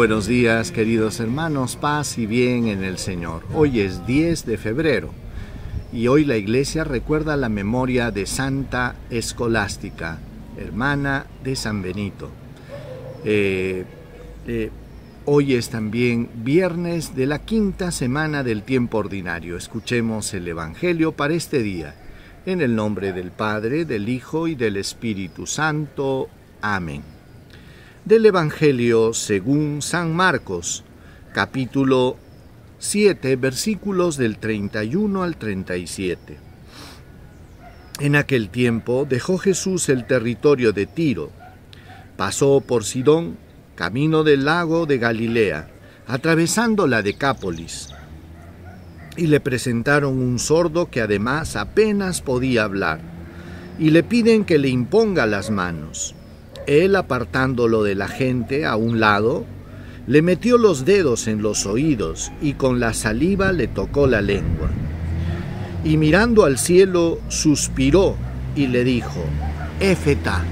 Buenos días queridos hermanos, paz y bien en el Señor. Hoy es 10 de febrero y hoy la iglesia recuerda la memoria de Santa Escolástica, hermana de San Benito. Eh, eh, hoy es también viernes de la quinta semana del tiempo ordinario. Escuchemos el Evangelio para este día. En el nombre del Padre, del Hijo y del Espíritu Santo. Amén del Evangelio según San Marcos, capítulo 7, versículos del 31 al 37. En aquel tiempo dejó Jesús el territorio de Tiro, pasó por Sidón, camino del lago de Galilea, atravesando la Decápolis, y le presentaron un sordo que además apenas podía hablar, y le piden que le imponga las manos. Él, apartándolo de la gente a un lado, le metió los dedos en los oídos y con la saliva le tocó la lengua. Y mirando al cielo, suspiró y le dijo, Éfeta,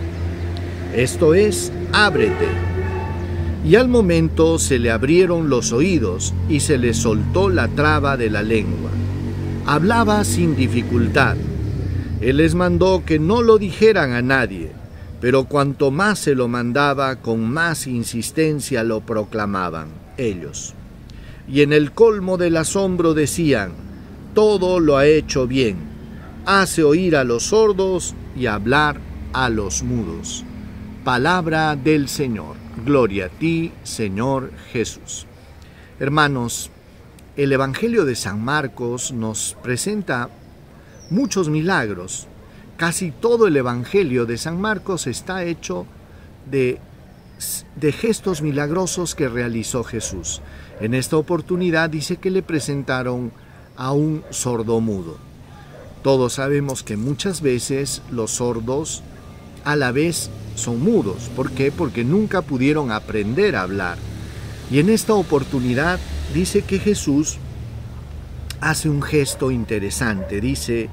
esto es, ábrete. Y al momento se le abrieron los oídos y se le soltó la traba de la lengua. Hablaba sin dificultad. Él les mandó que no lo dijeran a nadie pero cuanto más se lo mandaba, con más insistencia lo proclamaban ellos. Y en el colmo del asombro decían, todo lo ha hecho bien, hace oír a los sordos y hablar a los mudos. Palabra del Señor. Gloria a ti, Señor Jesús. Hermanos, el Evangelio de San Marcos nos presenta muchos milagros, Casi todo el Evangelio de San Marcos está hecho de, gestos milagrosos que realizó Jesús. En esta oportunidad dice que le presentaron a un sordo mudo. Todos sabemos que muchas veces los sordos a la vez son mudos. ¿Por qué? Porque nunca pudieron aprender a hablar. Y en esta oportunidad dice que Jesús hace un gesto interesante. Dice,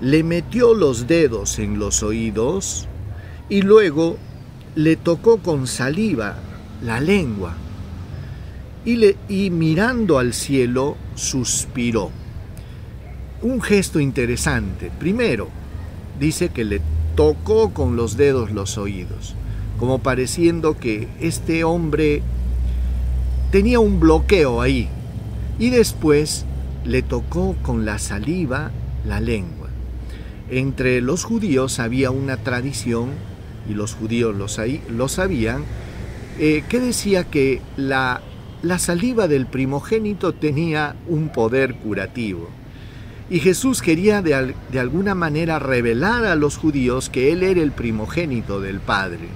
le metió los dedos en los oídos y luego le tocó con saliva la lengua y, mirando al cielo suspiró. Un gesto interesante. Primero, dice que le tocó con los dedos los oídos, como pareciendo que este hombre tenía un bloqueo ahí. Y después le tocó con la saliva la lengua. Entre los judíos había una tradición, y los judíos lo, sabían, eh, que decía que la, saliva del primogénito tenía un poder curativo. Y Jesús quería de, de, alguna manera revelar a los judíos que Él era el primogénito del Padre,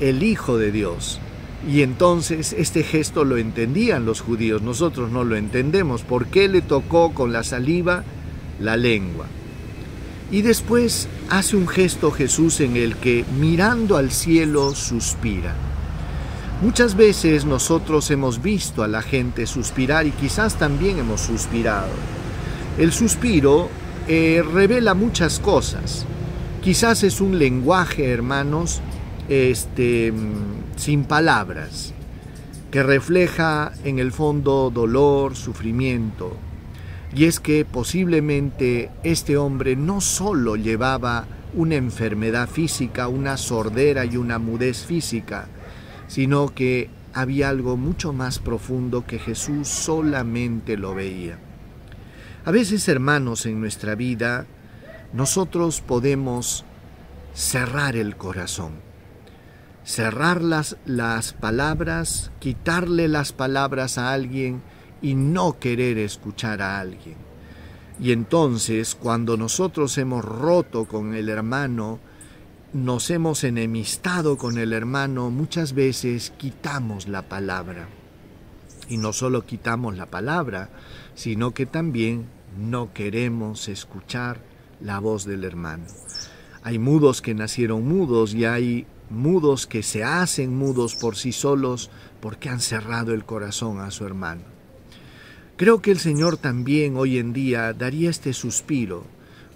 el Hijo de Dios. Y entonces este gesto lo entendían los judíos, nosotros no lo entendemos. ¿Por qué le tocó con la saliva la lengua? Y después hace un gesto Jesús en el que mirando al cielo suspira. Muchas veces nosotros hemos visto a la gente suspirar y quizás también hemos suspirado. El suspiro eh, revela muchas cosas. Quizás es un lenguaje, hermanos, este, mm, sin palabras, que refleja en el fondo dolor, sufrimiento, y es que posiblemente este hombre no solo llevaba una enfermedad física, una sordera y una mudez física, sino que había algo mucho más profundo que Jesús solamente lo veía. A veces, hermanos, en nuestra vida, nosotros podemos cerrar el corazón, cerrar las, las palabras, quitarle las palabras a alguien, y no querer escuchar a alguien. Y entonces cuando nosotros hemos roto con el hermano, nos hemos enemistado con el hermano, muchas veces quitamos la palabra. Y no solo quitamos la palabra, sino que también no queremos escuchar la voz del hermano. Hay mudos que nacieron mudos y hay mudos que se hacen mudos por sí solos porque han cerrado el corazón a su hermano. Creo que el Señor también hoy en día daría este suspiro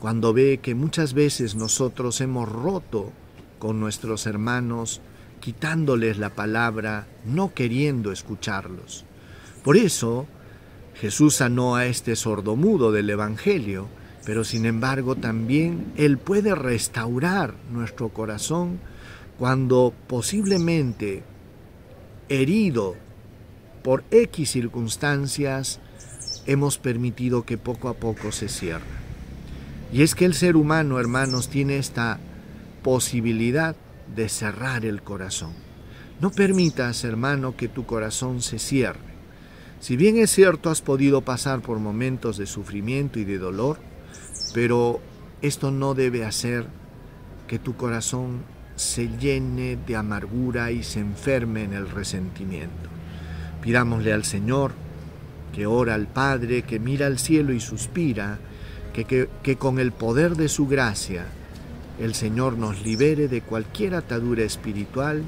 cuando ve que muchas veces nosotros hemos roto con nuestros hermanos quitándoles la palabra, no queriendo escucharlos. Por eso Jesús sanó a este sordomudo del Evangelio, pero sin embargo también Él puede restaurar nuestro corazón cuando posiblemente herido por X circunstancias hemos permitido que poco a poco se cierre. Y es que el ser humano, hermanos, tiene esta posibilidad de cerrar el corazón. No permitas, hermano, que tu corazón se cierre. Si bien es cierto, has podido pasar por momentos de sufrimiento y de dolor, pero esto no debe hacer que tu corazón se llene de amargura y se enferme en el resentimiento. Pidámosle al Señor, que ora al Padre, que mira al cielo y suspira, que, que, que con el poder de su gracia el Señor nos libere de cualquier atadura espiritual,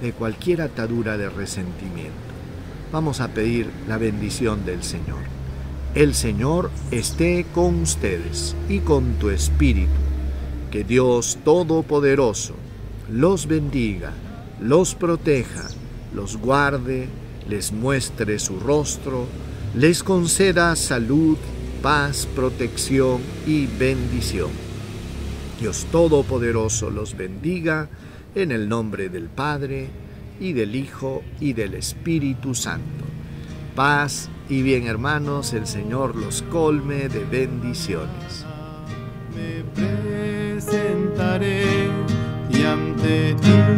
de cualquier atadura de resentimiento. Vamos a pedir la bendición del Señor. El Señor esté con ustedes y con tu espíritu. Que Dios Todopoderoso los bendiga, los proteja, los guarde, les muestre su rostro, les conceda salud, paz, protección y bendición Dios Todopoderoso los bendiga en el nombre del Padre y del Hijo y del Espíritu Santo. Paz y bien hermanos, el Señor los colme de bendiciones. Me presentaré y ante ti